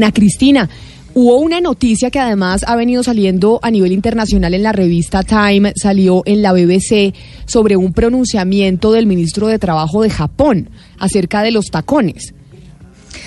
Ana Cristina, hubo una noticia que además ha venido saliendo a nivel internacional en la revista Time, salió en la BBC sobre un pronunciamiento del ministro de Trabajo de Japón acerca de los tacones.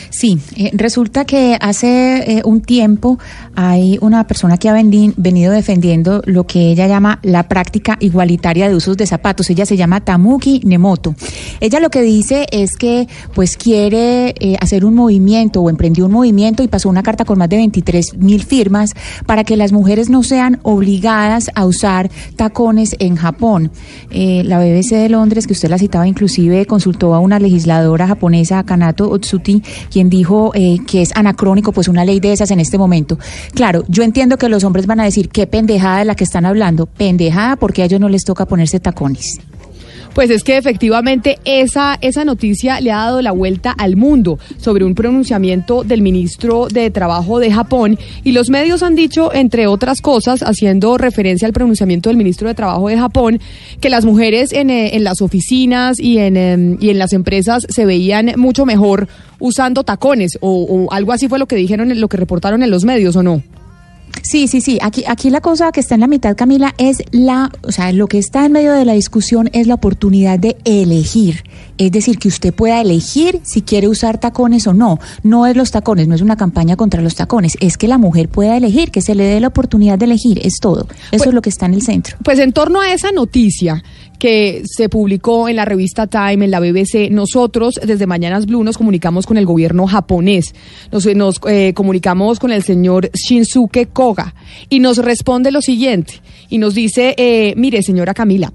Sí, eh, resulta que hace eh, un tiempo hay una persona que ha venido defendiendo lo que ella llama la práctica igualitaria de usos de zapatos. Ella se llama Tamuki Nemoto. Ella lo que dice es que pues quiere eh, hacer un movimiento o emprendió un movimiento y pasó una carta con más de 23 mil firmas para que las mujeres no sean obligadas a usar tacones en Japón. la BBC de Londres, que usted la citaba inclusive, consultó a una legisladora japonesa, Kanato Otsuti, quien dijo eh, que es anacrónico, pues una ley de esas en este momento. Claro, yo entiendo que los hombres van a decir qué pendejada de la que están hablando, pendejada porque a ellos no les toca ponerse tacones. Pues es que efectivamente esa, esa noticia le ha dado la vuelta al mundo sobre un pronunciamiento del ministro de Trabajo de Japón y los medios han dicho, entre otras cosas, haciendo referencia al pronunciamiento del ministro de Trabajo de Japón, que las mujeres en, eh, en las oficinas y en, em, y en las empresas se veían mucho mejor usando tacones o, o algo así fue lo que dijeron, lo que reportaron en los medios o no. Sí, sí, sí. Aquí, aquí la cosa que está en la mitad, Camila, es la, o sea, lo que está en medio de la discusión es la oportunidad de elegir. Es decir, que usted pueda elegir si quiere usar tacones o no. No es los tacones, no es una campaña contra los tacones. Es que la mujer pueda elegir, que se le dé la oportunidad de elegir. Es todo. Eso pues es lo que está en el centro. Pues en torno a esa noticia que se publicó en la revista Time, en la BBC, nosotros desde Mañanas Blue nos comunicamos con el gobierno japonés. Nos, nos eh, comunicamos con el señor Shinsuke Koga y nos responde lo siguiente. Y nos dice, eh, mire, señora Camila,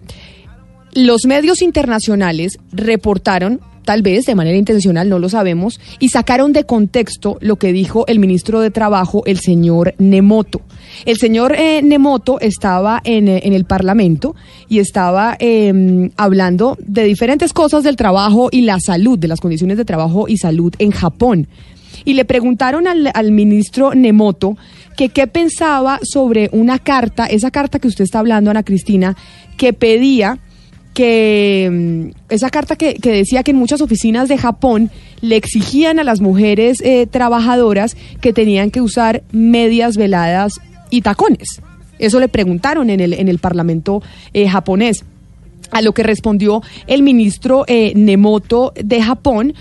los medios internacionales reportaron tal vez de manera intencional, no lo sabemos, y sacaron de contexto lo que dijo el ministro de Trabajo, el señor Nemoto. El señor eh, Nemoto estaba en, eh, en, el Parlamento y estaba eh, hablando de diferentes cosas del trabajo y la salud, de las condiciones de trabajo y salud en Japón. Y le preguntaron al, al ministro Nemoto que qué pensaba sobre una carta, esa carta que usted está hablando, Ana Cristina, que pedía que mm, esa carta que, decía que en muchas oficinas de Japón le exigían a las mujeres eh, trabajadoras que tenían que usar medias veladas y tacones. Eso le preguntaron en el, en el Parlamento eh, japonés. A lo que respondió el ministro eh, Nemoto de Japón,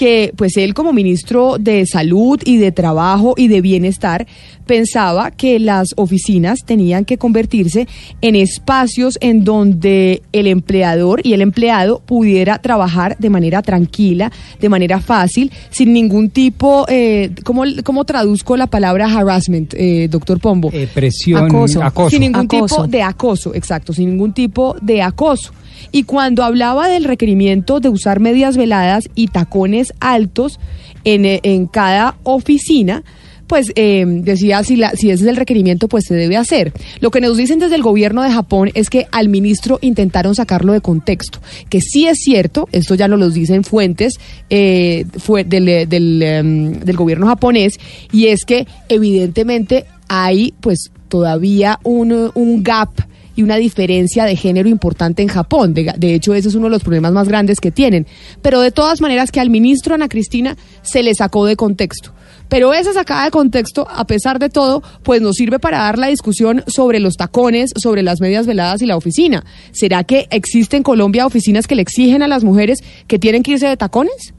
que pues él como ministro de salud y de trabajo y de bienestar pensaba que las oficinas tenían que convertirse en espacios en donde el empleador y el empleado pudiera trabajar de manera tranquila, de manera fácil, sin ningún tipo, eh, ¿cómo, ¿cómo, traduzco la palabra harassment, eh, doctor Pombo? Eh, presión, acoso. acoso. Sin ningún acoso. tipo de acoso, exacto, sin ningún tipo de acoso. Y cuando hablaba del requerimiento de usar medias veladas y tacones altos en, en cada oficina, pues eh, decía si, la, si ese es el requerimiento, pues se debe hacer. Lo que nos dicen desde el gobierno de Japón es que al ministro intentaron sacarlo de contexto, que sí es cierto, esto ya nos lo dicen fuentes eh, del, del, um, del gobierno japonés, y es que evidentemente hay pues todavía un, un gap y una diferencia de género importante en Japón. De, de, hecho, ese es uno de los problemas más grandes que tienen. Pero de todas maneras que al ministro Ana Cristina se le sacó de contexto. Pero esa sacada de contexto, a pesar de todo, pues nos sirve para dar la discusión sobre los tacones, sobre las medias veladas y la oficina. ¿Será que existe en Colombia oficinas que le exigen a las mujeres que tienen que irse de tacones?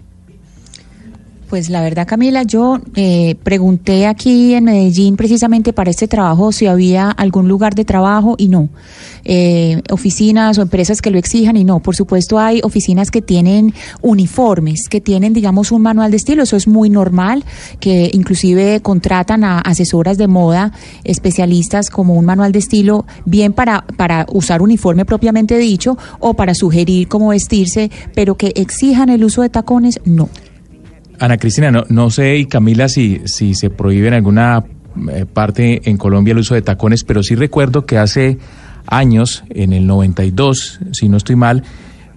Pues la verdad, Camila, yo eh, pregunté aquí en Medellín precisamente para este trabajo si había algún lugar de trabajo y no. Eh, oficinas o empresas que lo exijan y no. Por supuesto, hay oficinas que tienen uniformes, que tienen, digamos, un manual de estilo. Eso es muy normal, que inclusive contratan a asesoras de moda, especialistas como un manual de estilo, bien para, para usar uniforme propiamente dicho o para sugerir cómo vestirse, pero que exijan el uso de tacones, no. Ana Cristina, no, no sé, y Camila, si, si se prohíbe en alguna eh, parte en Colombia el uso de tacones, pero sí recuerdo que hace años, en el 92, si no estoy mal,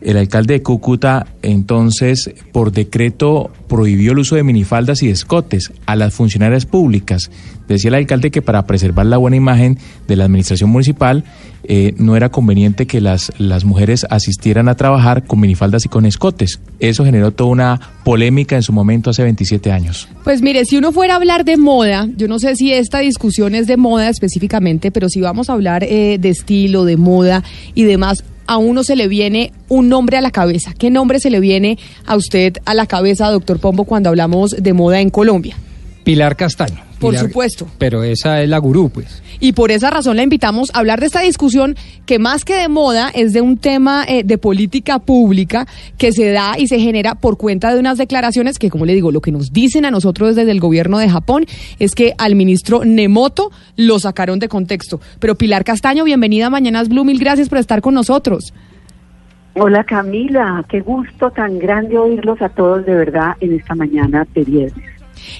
el alcalde de Cúcuta entonces por decreto prohibió el uso de minifaldas y escotes a las funcionarias públicas. Decía el alcalde que para preservar la buena imagen de la administración municipal eh, no era conveniente que las, las mujeres asistieran a trabajar con minifaldas y con escotes. Eso generó toda una polémica en su momento hace 27 años. Pues mire, si uno fuera a hablar de moda, yo no sé si esta discusión es de moda específicamente, pero si vamos a hablar eh, de estilo, de moda y demás, a uno se le viene un nombre a la cabeza. ¿Qué nombre se le viene a usted a la cabeza, doctor Pombo, cuando hablamos de moda en Colombia? Pilar Castaño. Por supuesto. Pero esa es la gurú, pues. Y por esa razón la invitamos a hablar de esta discusión que más que de moda es de un tema eh, de política pública que se da y se genera por cuenta de unas declaraciones que, como le digo, lo que nos dicen a nosotros desde el gobierno de Japón es que al ministro Nemoto lo sacaron de contexto. Pero Pilar Castaño, bienvenida a Mañanas Blue, mil gracias por estar con nosotros. Hola Camila, qué gusto tan grande oírlos a todos de verdad en esta mañana de viernes.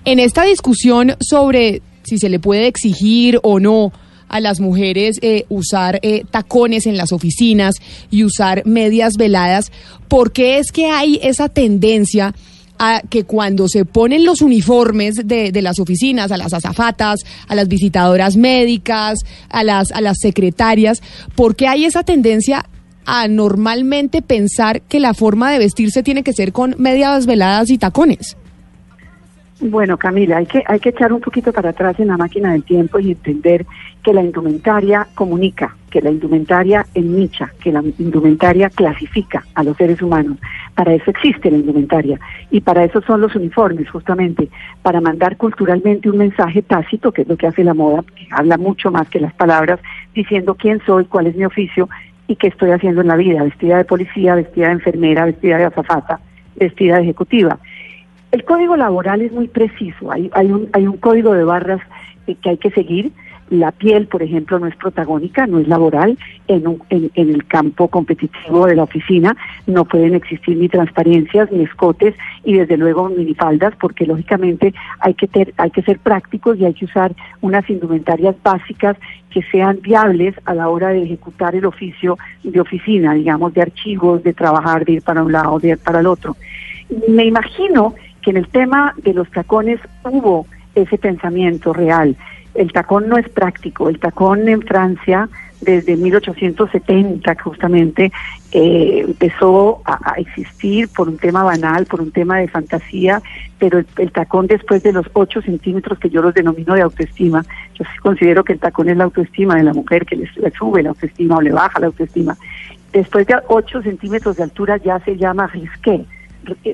En esta discusión sobre si se le puede exigir o no a las mujeres eh, usar eh, tacones en las oficinas y usar medias veladas, ¿por qué es que hay esa tendencia? a que cuando se ponen los uniformes de, de, las oficinas, a las azafatas, a las visitadoras médicas, a las, a las secretarias, ¿por qué hay esa tendencia a normalmente pensar que la forma de vestirse tiene que ser con medias veladas y tacones? Bueno, Camila, hay que, hay que echar un poquito para atrás en la máquina del tiempo y entender que la indumentaria comunica, que la indumentaria ennicha, que la indumentaria clasifica a los seres humanos. Para eso existe la indumentaria y para eso son los uniformes, justamente, para mandar culturalmente un mensaje tácito, que es lo que hace la moda, que habla mucho más que las palabras, diciendo quién soy, cuál es mi oficio y qué estoy haciendo en la vida, vestida de policía, vestida de enfermera, vestida de azafata, vestida de ejecutiva. El código laboral es muy preciso, hay, hay, un, hay un código de barras eh, que hay que seguir. La piel, por ejemplo, no es protagónica, no es laboral. En, un, en, en, el campo competitivo de la oficina no pueden existir ni transparencias, ni escotes y desde luego minifaldas, porque lógicamente hay que, ter, hay que ser prácticos y hay que usar unas indumentarias básicas que sean viables a la hora de ejecutar el oficio de oficina, digamos, de archivos, de trabajar, de ir para un lado, de ir para el otro. Me imagino que en el tema de los tacones hubo ese pensamiento real. El tacón no es práctico, el tacón en Francia desde 1870 justamente eh, empezó a, existir por un tema banal, por un tema de fantasía, pero el, tacón después de los 8 centímetros que yo los denomino de autoestima, yo sí considero que el tacón es la autoestima de la mujer, que le, le sube la autoestima o le baja la autoestima. Después de 8 centímetros de altura ya se llama risqué,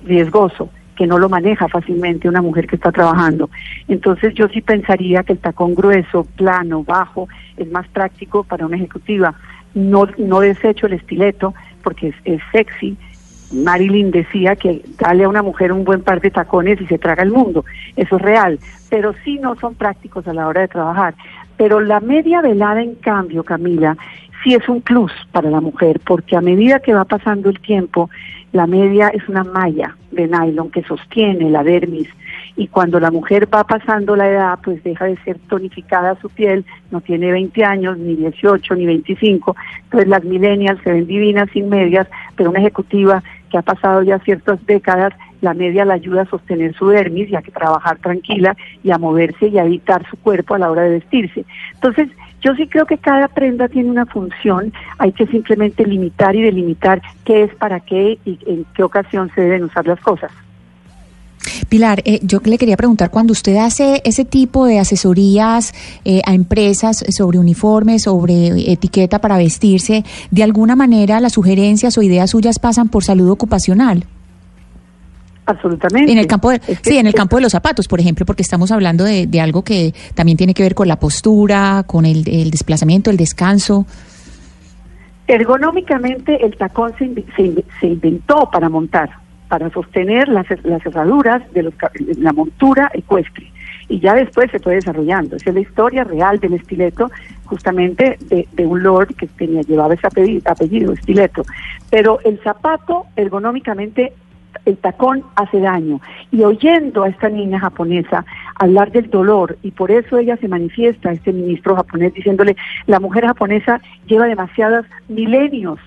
riesgoso que no lo maneja fácilmente una mujer que está trabajando. Entonces yo sí pensaría que el tacón grueso, plano, bajo, es más práctico para una ejecutiva. No, no desecho el estileto porque es, es sexy. Marilyn decía que dale a una mujer un buen par de tacones y se traga el mundo. Eso es real, pero sí no son prácticos a la hora de trabajar. Pero la media velada, en cambio, Camila, sí es un plus para la mujer, porque a medida que va pasando el tiempo, la media es una malla de nylon que sostiene la dermis y cuando la mujer va pasando la edad, pues deja de ser tonificada su piel, no tiene 20 años, ni 18, ni 25, entonces las millennials se ven divinas sin medias, pero una ejecutiva que ha pasado ya ciertas décadas, la media la ayuda a sostener su dermis y a trabajar tranquila y a moverse y a evitar su cuerpo a la hora de vestirse. Entonces, yo sí creo que cada prenda tiene una función, hay que simplemente limitar y delimitar qué es para qué y en qué ocasión se deben usar las cosas. Pilar, eh, yo le quería preguntar, cuando usted hace ese tipo de asesorías eh, a empresas sobre uniformes, sobre etiqueta para vestirse, ¿de alguna manera las sugerencias o ideas suyas pasan por salud ocupacional? Absolutamente. En el campo de, es que, sí, en el campo de los zapatos, por ejemplo, porque estamos hablando de, de algo que también tiene que ver con la postura, con el, el desplazamiento, el descanso. Ergonómicamente el tacón se, se, se, inventó para montar, para sostener las, las cerraduras de los, la montura ecuestre. Y ya después se fue desarrollando. Esa es la historia real del estileto, justamente de, de un lord que tenía, llevaba ese apellido, apellido, estileto. Pero el zapato ergonómicamente el tacón hace daño. Y oyendo a esta niña japonesa hablar del dolor, y por eso ella se manifiesta, este ministro japonés, diciéndole, la mujer japonesa lleva demasiados milenios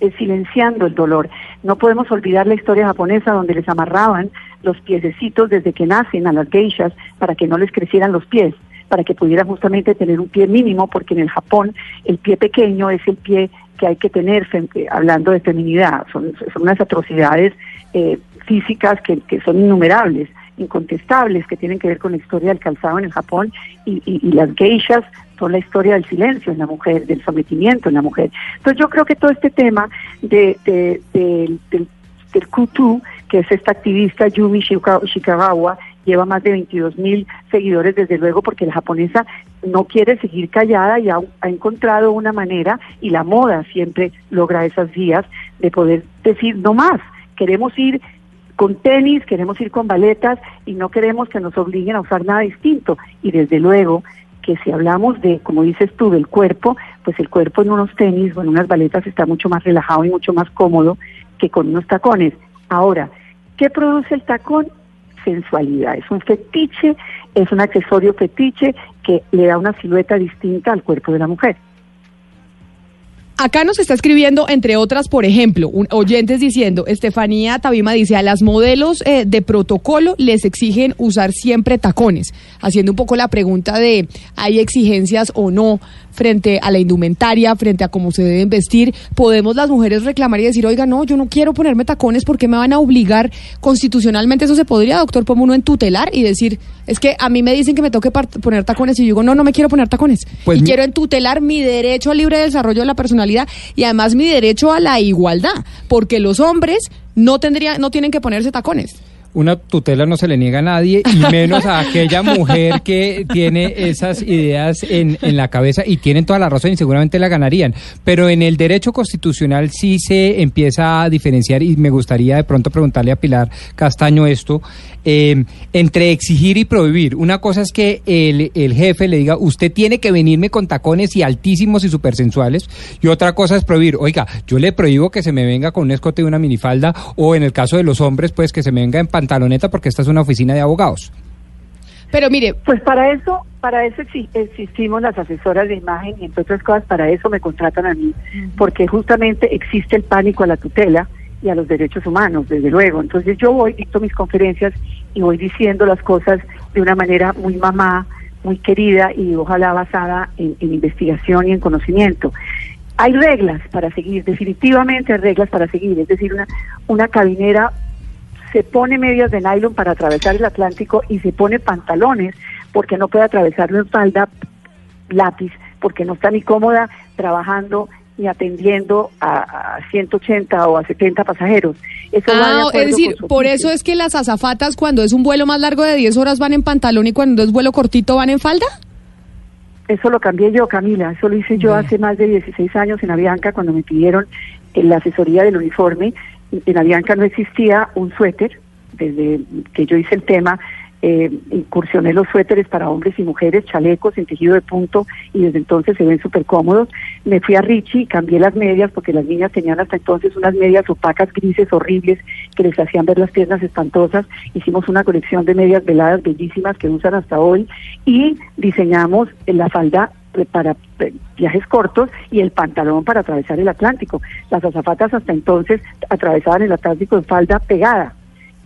eh, silenciando el dolor. No podemos olvidar la historia japonesa donde les amarraban los piececitos desde que nacen a las geishas para que no les crecieran los pies, para que pudieran justamente tener un pie mínimo, porque en el Japón el pie pequeño es el pie que hay que tener, eh, hablando de feminidad. Son, unas atrocidades eh, físicas que, que son innumerables incontestables que tienen que ver con la historia del calzado en el Japón y, las geishas son la historia del silencio en la mujer, del sometimiento en la mujer. Entonces yo creo que todo este tema de, de, de del, del Kutu, que es esta activista Yumi Shikagawa, lleva más de 22 mil seguidores desde luego porque la japonesa no quiere seguir callada y ha, encontrado una manera y la moda siempre logra esas vías de poder decir no más, queremos ir con tenis, queremos ir con baletas y no queremos que nos obliguen a usar nada distinto. Y desde luego que si hablamos de, como dices tú, del cuerpo, pues el cuerpo en unos tenis o en unas baletas está mucho más relajado y mucho más cómodo que con unos tacones. Ahora, ¿qué produce el tacón? Sensualidad. Es un fetiche, es un accesorio fetiche que le da una silueta distinta al cuerpo de la mujer. Acá nos está escribiendo, entre otras, por ejemplo, un, oyentes diciendo, Estefanía Tabima dice, a las modelos eh, de protocolo les exigen usar siempre tacones, haciendo un poco la pregunta de, ¿hay exigencias o no frente a la indumentaria, frente a cómo se deben vestir? ¿Podemos las mujeres reclamar y decir, oiga, no, yo no quiero ponerme tacones porque me van a obligar constitucionalmente? Eso se podría, doctor, como uno en tutelar y decir, es que a mí me dicen que me toque poner tacones y yo digo, no, no me quiero poner tacones. Pues y quiero entutelar mi derecho al libre desarrollo de la personalidad y además mi derecho a la igualdad, porque los hombres no tendrían, no tienen que ponerse tacones una tutela no se le niega a nadie y menos a aquella mujer que tiene esas ideas en, en, la cabeza y tienen toda la razón y seguramente la ganarían. Pero en el derecho constitucional sí se empieza a diferenciar y me gustaría de pronto preguntarle a Pilar Castaño esto eh, entre exigir y prohibir. Una cosa es que el, el, jefe le diga, usted tiene que venirme con tacones y altísimos y supersensuales, y otra cosa es prohibir, oiga, yo le prohíbo que se me venga con un escote y una minifalda, o en el caso de los hombres, pues que se me venga en pantaloneta porque esta es una oficina de abogados. Pero mire, pues para eso, para eso existimos las asesoras de imagen y entre otras cosas para eso me contratan a mí, porque justamente existe el pánico a la tutela y a los derechos humanos, desde luego. Entonces yo voy, dicto mis conferencias y voy diciendo las cosas de una manera muy mamá, muy querida y ojalá basada en, en investigación y en conocimiento. Hay reglas para seguir, definitivamente hay reglas para seguir, es decir, una, una cabinera se pone medias de nylon para atravesar el Atlántico y se pone pantalones porque no puede atravesarlo en falda lápiz, porque no está ni cómoda trabajando y atendiendo a, a 180 o a 70 pasajeros. Eso ah, es decir, por eso es que las azafatas cuando es un vuelo más largo de 10 horas van en pantalón y cuando es vuelo cortito van en falda. Eso lo cambié yo, Camila. Eso lo hice yo hace más de 16 años en Avianca cuando me pidieron la asesoría del uniforme. En Avianca no existía un suéter. Desde que yo hice el tema, eh, incursioné los suéteres para hombres y mujeres, chalecos en tejido de punto y desde entonces se ven súper cómodos. Me fui a Richie, cambié las medias porque las niñas tenían hasta entonces unas medias opacas, grises, horribles, que les hacían ver las piernas espantosas. Hicimos una colección de medias veladas bellísimas que usan hasta hoy y diseñamos la falda para viajes cortos y el pantalón para atravesar el Atlántico. Las azafatas hasta entonces atravesaban el Atlántico en falda pegada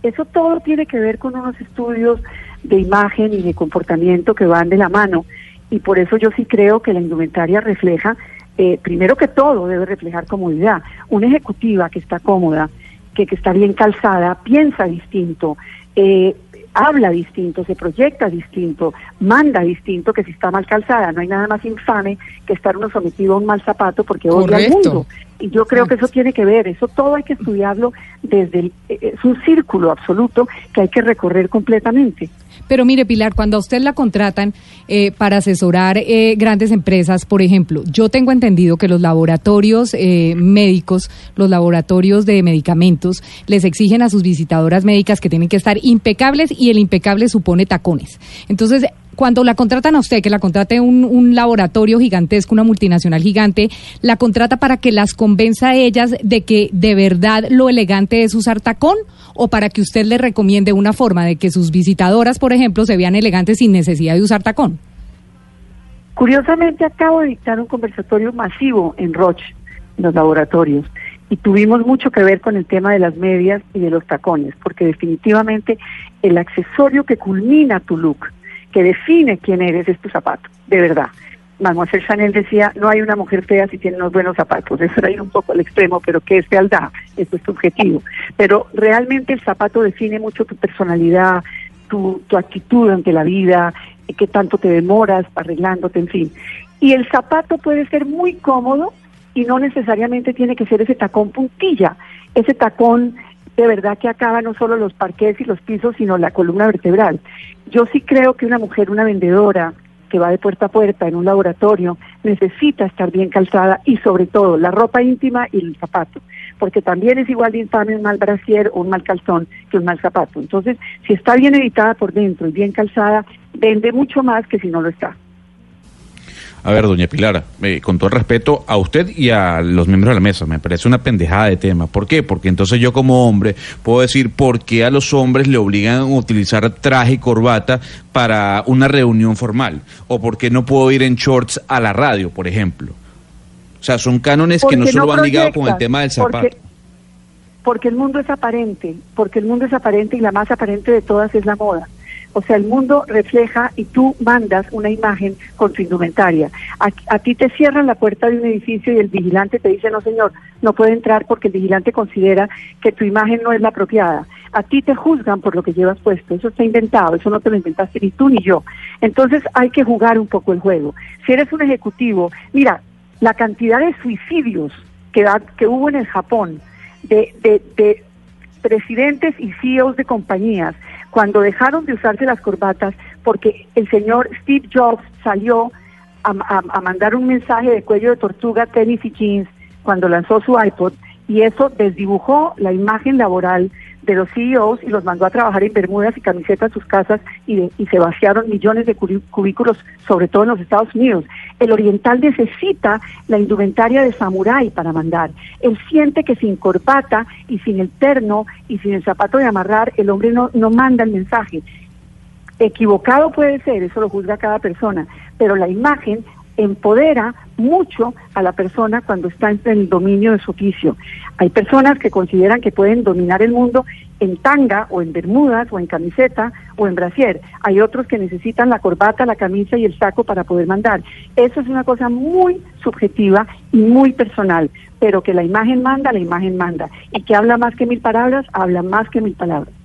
eso todo tiene que ver con unos estudios de imagen y de comportamiento que van de la mano y por eso yo sí creo que la indumentaria refleja, eh, primero que todo debe reflejar comodidad. Una ejecutiva que está cómoda, que, que está bien calzada, piensa distinto, eh, habla distinto, se proyecta distinto, manda distinto que si está mal calzada. No hay nada más infame que estar uno sometido a un mal zapato porque odia al mundo. Y yo creo que eso tiene que ver, eso todo hay que estudiarlo desde el, eh, es un círculo absoluto que hay que recorrer completamente. Pero mire, Pilar, cuando a usted la contratan eh, para asesorar eh, grandes empresas, por ejemplo, yo tengo entendido que los laboratorios eh, médicos, los laboratorios de medicamentos, les exigen a sus visitadoras médicas que tienen que estar impecables y el impecable supone tacones. Entonces, cuando la contratan a usted, que la contrate un, un, laboratorio gigantesco, una multinacional gigante, la contrata para que las convenza a ellas de que de verdad lo elegante es usar tacón o para que usted le recomiende una forma de que sus visitadoras, por ejemplo, se vean elegantes sin necesidad de usar tacón. Curiosamente acabo de dictar un conversatorio masivo en Roche, en los laboratorios, y tuvimos mucho que ver con el tema de las medias y de los tacones, porque definitivamente el accesorio que culmina tu look, que define quién eres, es tu zapato, de verdad. Mademoiselle Chanel decía, no hay una mujer fea si tiene unos buenos zapatos. Eso era ir un poco al extremo, pero ¿qué es fealdad? Eso es tu objetivo. Pero realmente el zapato define mucho tu personalidad, tu, tu actitud ante la vida, qué tanto te demoras arreglándote, en fin. Y el zapato puede ser muy cómodo y no necesariamente tiene que ser ese tacón puntilla, ese tacón de verdad que acaba no solo los parques y los pisos, sino la columna vertebral. Yo sí creo que una mujer, una vendedora que va de puerta a puerta en un laboratorio, necesita estar bien calzada y sobre todo la ropa íntima y el zapato, porque también es igual de infame un mal brasier o un mal calzón que un mal zapato. Entonces, si está bien editada por dentro y bien calzada, vende mucho más que si no lo está. A ver, doña Pilar, eh, con todo el respeto a usted y a los miembros de la mesa, me parece una pendejada de tema. ¿Por qué? Porque entonces yo como hombre puedo decir por qué a los hombres le obligan a utilizar traje y corbata para una reunión formal, o por qué no puedo ir en shorts a la radio, por ejemplo. O sea, son cánones que no solo van ligados con el tema del zapato. porque el mundo es aparente, porque el mundo es aparente y la más aparente de todas es la moda. O sea, el mundo refleja y tú mandas una imagen con tu indumentaria. A, ti te cierran la puerta de un edificio y el vigilante te dice, no señor, no puede entrar porque el vigilante considera que tu imagen no es la apropiada. A ti te juzgan por lo que llevas puesto. Eso está inventado, eso no te lo inventaste ni tú ni yo. Entonces hay que jugar un poco el juego. Si eres un ejecutivo, mira, la cantidad de suicidios que, que hubo en el Japón, de, de, de presidentes y CEOs de compañías cuando dejaron de usarse las corbatas, porque el señor Steve Jobs salió a, mandar un mensaje de cuello de tortuga, tenis y jeans cuando lanzó su iPod, y eso desdibujó la imagen laboral de los CEOs y los mandó a trabajar en bermudas y camisetas a sus casas y, y, se vaciaron millones de cubículos, sobre todo en los Estados Unidos. El oriental necesita la indumentaria de samurái para mandar. Él siente que sin corbata y sin el terno y sin el zapato de amarrar, el hombre no, no manda el mensaje. Equivocado puede ser, eso lo juzga cada persona, pero la imagen empodera mucho a la persona cuando está en el dominio de su oficio. Hay personas que consideran que pueden dominar el mundo en tanga o en bermudas o en camiseta o en brasier. Hay otros que necesitan la corbata, la camisa y el saco para poder mandar. Eso es una cosa muy subjetiva y muy personal, pero que la imagen manda, la imagen manda. Y que habla más que mil palabras, habla más que mil palabras.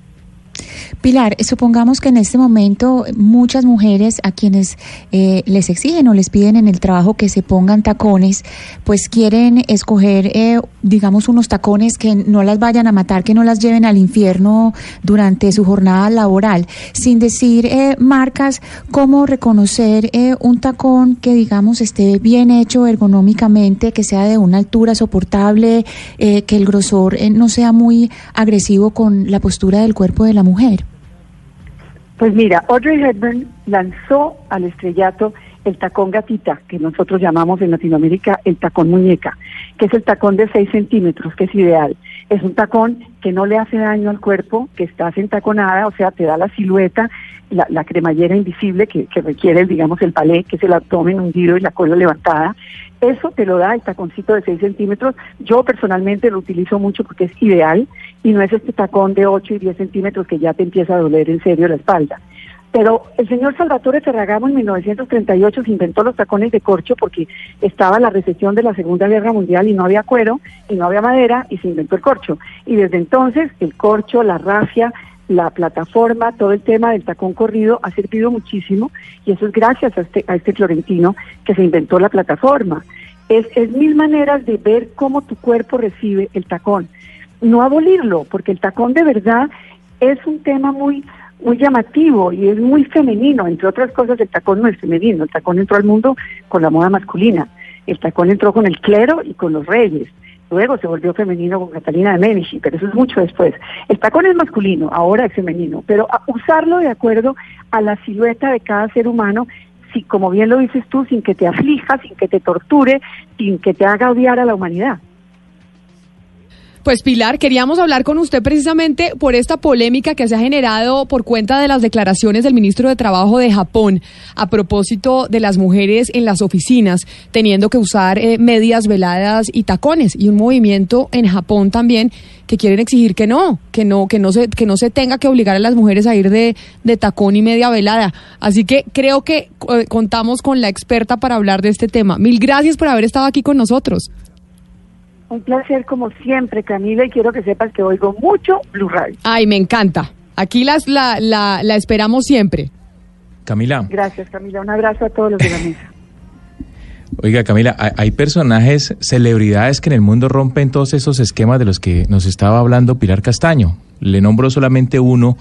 Pilar, supongamos que en este momento muchas mujeres a quienes eh, les exigen o les piden en el trabajo que se pongan tacones, pues quieren escoger, eh, digamos, unos tacones que no las vayan a matar, que no las lleven al infierno durante su jornada laboral, sin decir eh, marcas, cómo reconocer un tacón que, digamos, esté bien hecho ergonómicamente, que sea de una altura soportable, que el grosor no sea muy agresivo con la postura del cuerpo de la mujer. Pues mira, Audrey Hepburn lanzó al estrellato el tacón gatita, que nosotros llamamos en Latinoamérica el tacón muñeca, que es el tacón de 6 centímetros, que es ideal. Es un tacón que no le hace daño al cuerpo, que está entaconada, o sea, te da la silueta, la, cremallera invisible que, que, requiere, digamos, el palé, que es el abdomen hundido y la cola levantada. Eso te lo da el taconcito de 6 centímetros. Yo personalmente lo utilizo mucho porque es ideal y no es este tacón de 8 y 10 centímetros que ya te empieza a doler en serio la espalda. Pero el señor Salvatore Ferragamo en 1938 se inventó los tacones de corcho porque estaba la recesión de la Segunda Guerra Mundial y no había cuero y no había madera y se inventó el corcho. Y desde entonces el corcho, la rafia, la plataforma, todo el tema del tacón corrido ha servido muchísimo y eso es gracias a este, a este florentino que se inventó la plataforma. Es, es mil maneras de ver cómo tu cuerpo recibe el tacón no abolirlo, porque el tacón de verdad es un tema muy muy llamativo y es muy femenino, entre otras cosas el tacón no es femenino, el tacón entró al mundo con la moda masculina, el tacón entró con el clero y con los reyes, luego se volvió femenino con Catalina de Medici, pero eso es mucho después. El tacón es masculino, ahora es femenino, pero usarlo de acuerdo a la silueta de cada ser humano, si como bien lo dices tú, sin que te aflija, sin que te torture, sin que te haga odiar a la humanidad. Pues Pilar, queríamos hablar con usted precisamente por esta polémica que se ha generado por cuenta de las declaraciones del ministro de Trabajo de Japón a propósito de las mujeres en las oficinas teniendo que usar eh, medias veladas y tacones y un movimiento en Japón también que quieren exigir que no, que no, que no se, que no se tenga que obligar a las mujeres a ir de, de tacón y media velada. Así que creo que eh, contamos con la experta para hablar de este tema. Mil gracias por haber estado aquí con nosotros. Un placer como siempre, Camila, y quiero que sepas que oigo mucho Blue Radio. Ay, me encanta. Aquí las, la, la, la esperamos siempre. Camila. Gracias, Camila. Un abrazo a todos los de la mesa. Oiga, Camila, hay, hay personajes, celebridades que en el mundo rompen todos esos esquemas de los que nos estaba hablando Pilar Castaño. Le nombro solamente uno,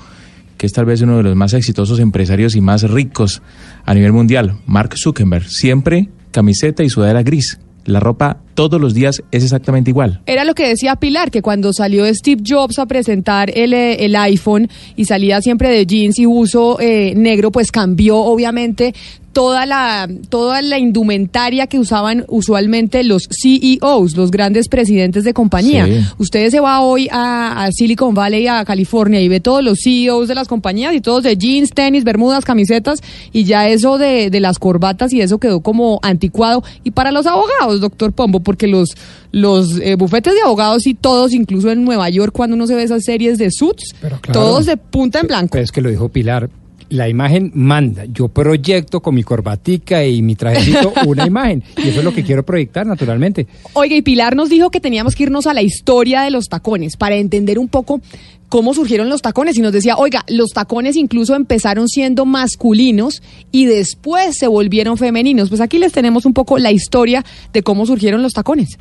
que es tal vez uno de los más exitosos empresarios y más ricos a nivel mundial, Mark Zuckerberg. Siempre camiseta y sudadera gris. La ropa todos los días es exactamente igual. Era lo que decía Pilar, que cuando salió Steve Jobs a presentar el, eh, el iPhone y salía siempre de jeans y uso eh, negro, pues cambió obviamente toda la toda la indumentaria que usaban usualmente los CEOs, los grandes presidentes de compañía. Sí. Ustedes se va hoy a, a Silicon Valley, a California y ve todos los CEOs de las compañías y todos de jeans, tenis, bermudas, camisetas y ya eso de, de las corbatas y eso quedó como anticuado. Y para los abogados, doctor Pombo, porque los los eh, bufetes de abogados y todos, incluso en Nueva York, cuando uno se ve esas series de suits, claro. todos de punta en blanco. Pero es que lo dijo Pilar. La imagen manda. Yo proyecto con mi corbatica y mi trajecito una imagen. Y eso es lo que quiero proyectar, naturalmente. Oiga, y Pilar nos dijo que teníamos que irnos a la historia de los tacones para entender un poco cómo surgieron los tacones. Y nos decía, oiga, los tacones incluso empezaron siendo masculinos y después se volvieron femeninos. Pues aquí les tenemos un poco la historia de cómo surgieron los tacones.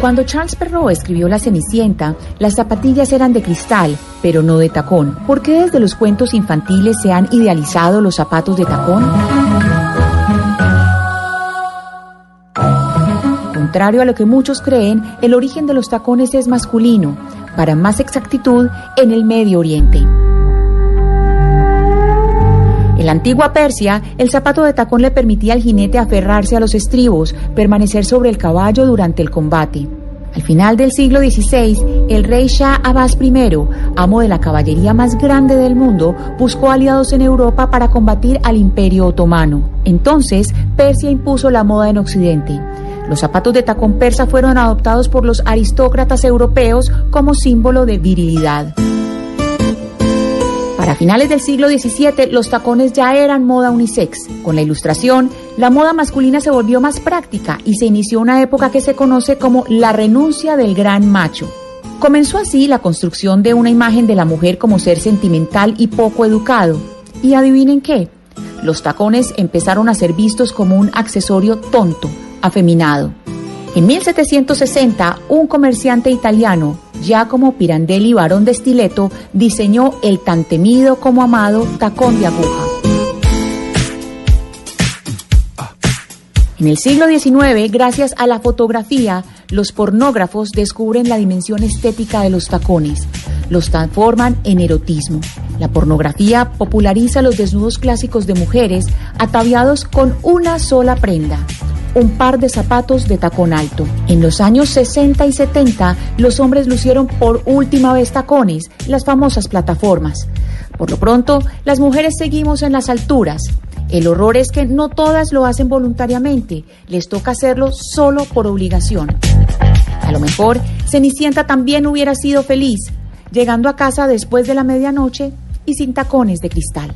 Cuando Charles Perrault escribió La Cenicienta, las zapatillas eran de cristal, pero no de tacón. ¿Por qué desde los cuentos infantiles se han idealizado los zapatos de tacón? Contrario a lo que muchos creen, el origen de los tacones es masculino, para más exactitud, en el Medio Oriente. En la antigua Persia, el zapato de tacón le permitía al jinete aferrarse a los estribos, permanecer sobre el caballo durante el combate. Al final del siglo XVI, el rey Shah Abbas I, amo de la caballería más grande del mundo, buscó aliados en Europa para combatir al imperio otomano. Entonces, Persia impuso la moda en Occidente. Los zapatos de tacón persa fueron adoptados por los aristócratas europeos como símbolo de virilidad. Para finales del siglo XVII, los tacones ya eran moda unisex. Con la ilustración, la moda masculina se volvió más práctica y se inició una época que se conoce como la renuncia del gran macho. Comenzó así la construcción de una imagen de la mujer como ser sentimental y poco educado. Y adivinen qué, los tacones empezaron a ser vistos como un accesorio tonto, afeminado. En 1760, un comerciante italiano, Giacomo Pirandelli Barón de Stiletto, diseñó el tan temido como amado tacón de aguja. En el siglo XIX, gracias a la fotografía, los pornógrafos descubren la dimensión estética de los tacones. Los transforman en erotismo. La pornografía populariza los desnudos clásicos de mujeres ataviados con una sola prenda, un par de zapatos de tacón alto. En los años 60 y 70, los hombres lucieron por última vez tacones, las famosas plataformas. Por lo pronto, las mujeres seguimos en las alturas. El horror es que no todas lo hacen voluntariamente, les toca hacerlo solo por obligación. A lo mejor, Cenicienta también hubiera sido feliz, llegando a casa después de la medianoche y sin tacones de cristal.